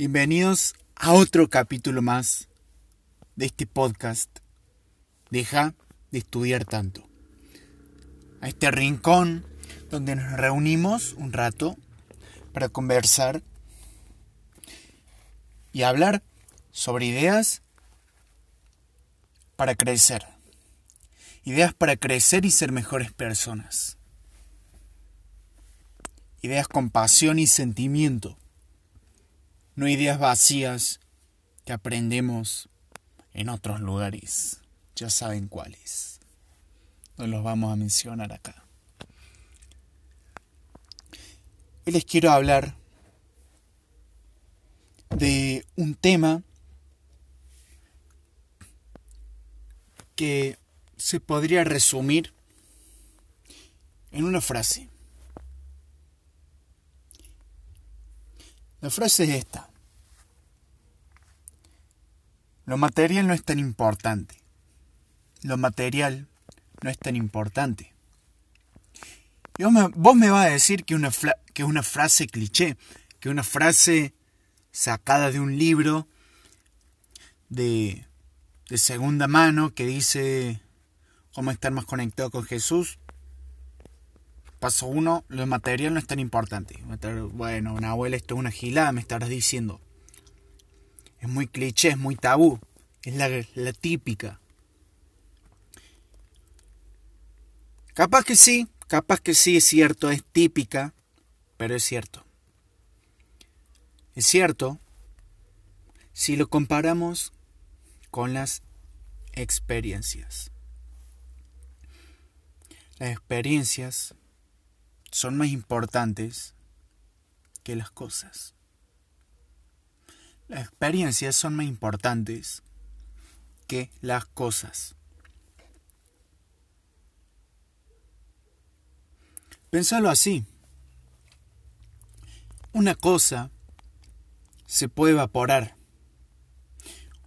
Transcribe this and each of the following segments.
Bienvenidos a otro capítulo más de este podcast. Deja de estudiar tanto. A este rincón donde nos reunimos un rato para conversar y hablar sobre ideas para crecer. Ideas para crecer y ser mejores personas. Ideas con pasión y sentimiento. No ideas vacías que aprendemos en otros lugares. Ya saben cuáles. No los vamos a mencionar acá. Hoy les quiero hablar de un tema que se podría resumir en una frase. La frase es esta. Lo material no es tan importante. Lo material no es tan importante. Y vos, me, vos vas a decir que, una que una frase cliché, que una frase sacada de un libro de, de segunda mano que dice cómo estar más conectado con Jesús. Paso uno, lo material no es tan importante. Bueno, una abuela, esto es una gilada, me estarás diciendo. Es muy cliché, es muy tabú. Es la, la típica. Capaz que sí, capaz que sí es cierto, es típica, pero es cierto. Es cierto si lo comparamos con las experiencias. Las experiencias son más importantes que las cosas. Las experiencias son más importantes que las cosas. Pensalo así. Una cosa se puede evaporar.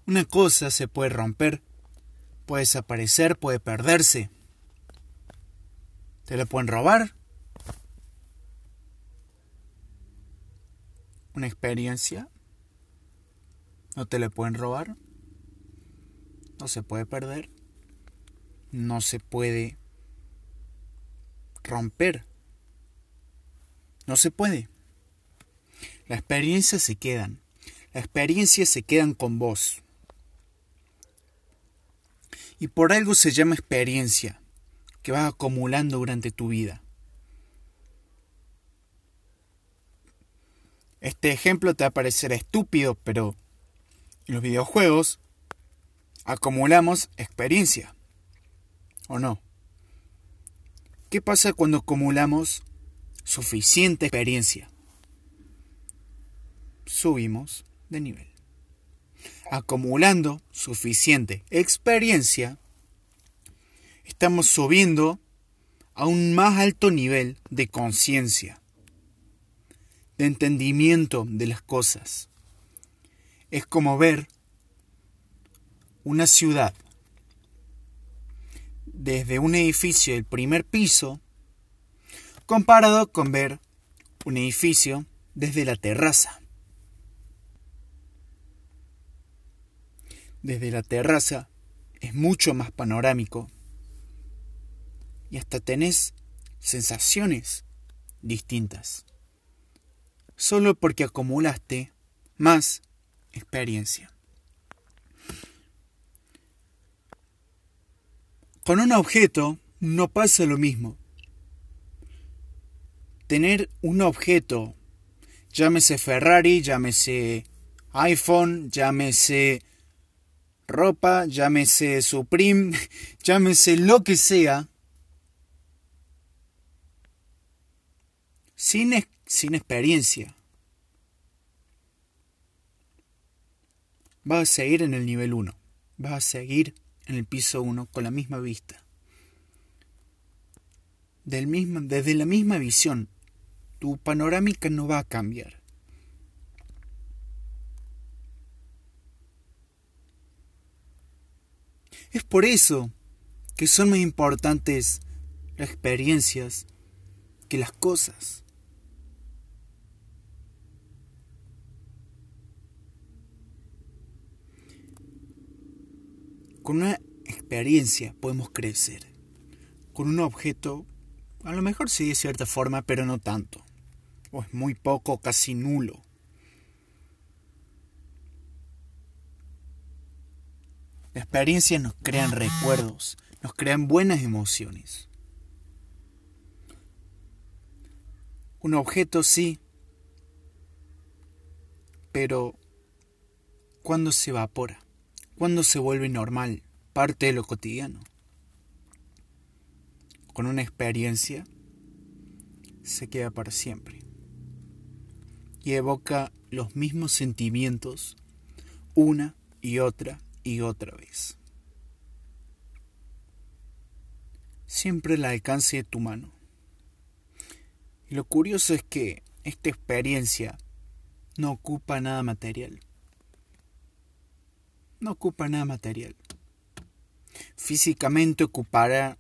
Una cosa se puede romper, puede desaparecer, puede perderse. ¿Te la pueden robar? ¿Una experiencia? ¿No te la pueden robar? ¿No se puede perder? ¿No se puede romper? No se puede. Las experiencias se quedan. Las experiencias se quedan con vos. Y por algo se llama experiencia que vas acumulando durante tu vida. Este ejemplo te va a parecer estúpido, pero en los videojuegos acumulamos experiencia. ¿O no? ¿Qué pasa cuando acumulamos suficiente experiencia? Subimos de nivel. Acumulando suficiente experiencia, estamos subiendo a un más alto nivel de conciencia, de entendimiento de las cosas. Es como ver una ciudad desde un edificio del primer piso comparado con ver un edificio desde la terraza. Desde la terraza es mucho más panorámico y hasta tenés sensaciones distintas. Solo porque acumulaste más experiencia. Con un objeto no pasa lo mismo. Tener un objeto, llámese Ferrari, llámese iPhone, llámese ropa, llámese Supreme, llámese lo que sea, sin, sin experiencia. Vas a seguir en el nivel 1. Vas a seguir en el piso 1 con la misma vista. Del mismo, desde la misma visión, tu panorámica no va a cambiar. Es por eso que son más importantes las experiencias que las cosas. Con una experiencia podemos crecer. Con un objeto, a lo mejor sí de cierta forma, pero no tanto. O es muy poco, casi nulo. Las experiencias nos crean recuerdos, nos crean buenas emociones. Un objeto sí, pero ¿cuándo se evapora? ¿Cuándo se vuelve normal, parte de lo cotidiano? Con una experiencia se queda para siempre y evoca los mismos sentimientos una y otra y otra vez. Siempre al alcance de tu mano. Y lo curioso es que esta experiencia no ocupa nada material. No ocupa nada material. Físicamente ocupará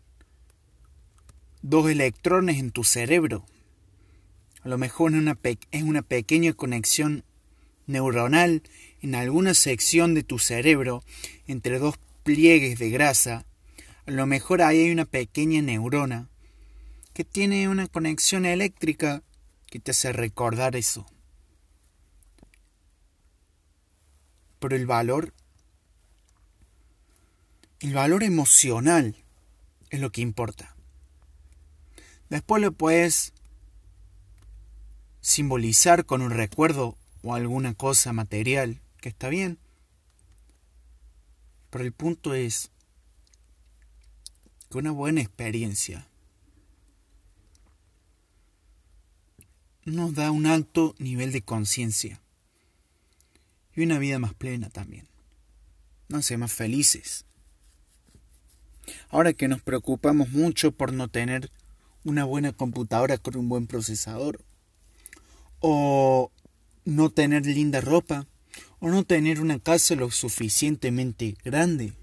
dos electrones en tu cerebro. A lo mejor es una, es una pequeña conexión neuronal en alguna sección de tu cerebro entre dos pliegues de grasa, a lo mejor ahí hay una pequeña neurona que tiene una conexión eléctrica que te hace recordar eso. Pero el valor, el valor emocional es lo que importa. Después lo puedes simbolizar con un recuerdo o alguna cosa material que está bien. Pero el punto es que una buena experiencia nos da un alto nivel de conciencia y una vida más plena también. Nos hace más felices. Ahora que nos preocupamos mucho por no tener una buena computadora con un buen procesador, o no tener linda ropa, o no tener una casa lo suficientemente grande,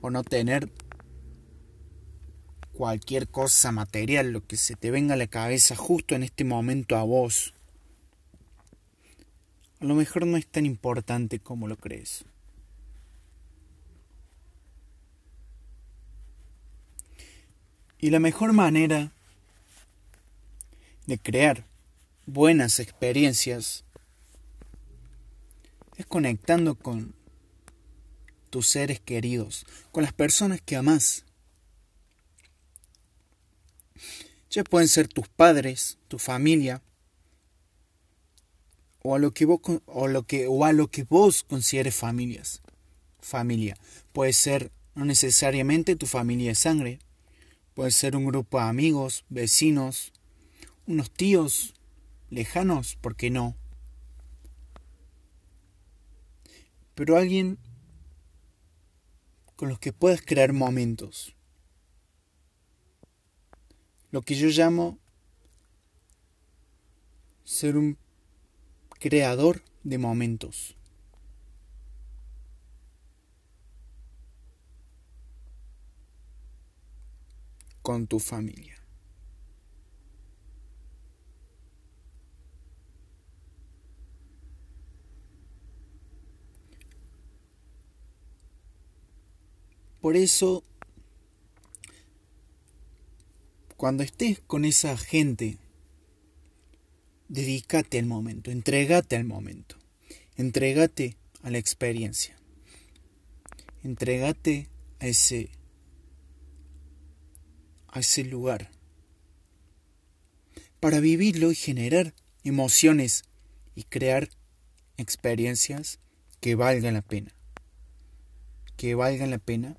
o no tener cualquier cosa material, lo que se te venga a la cabeza justo en este momento a vos. A lo mejor no es tan importante como lo crees. Y la mejor manera de crear buenas experiencias es conectando con tus seres queridos, con las personas que amas. Ya pueden ser tus padres, tu familia, o a lo que vos, o lo que, o a lo que vos consideres familias. Familia. Puede ser no necesariamente tu familia de sangre. Puede ser un grupo de amigos, vecinos, unos tíos lejanos, ¿por qué no? pero alguien con los que puedas crear momentos. Lo que yo llamo ser un creador de momentos. Con tu familia. Por eso, cuando estés con esa gente, dedícate al momento, entregate al momento, entregate a la experiencia, entregate a ese, a ese lugar, para vivirlo y generar emociones y crear experiencias que valgan la pena, que valgan la pena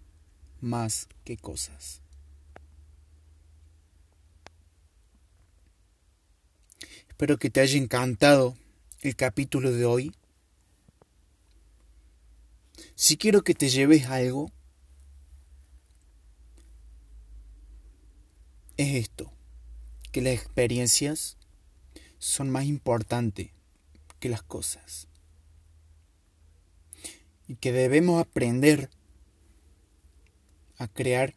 más que cosas. Espero que te haya encantado el capítulo de hoy. Si quiero que te lleves algo, es esto, que las experiencias son más importantes que las cosas. Y que debemos aprender a crear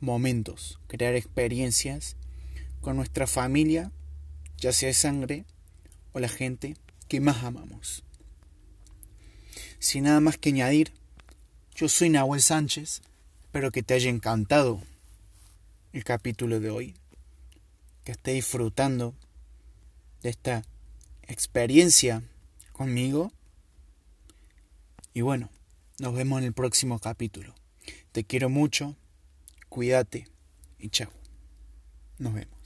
momentos, crear experiencias con nuestra familia, ya sea de sangre o la gente que más amamos. Sin nada más que añadir, Yo soy Nahuel Sánchez. Espero que te haya encantado el capítulo de hoy. Que estés disfrutando de esta experiencia conmigo. Y bueno, nos vemos en el próximo capítulo. Te quiero mucho, cuídate y chao. Nos vemos.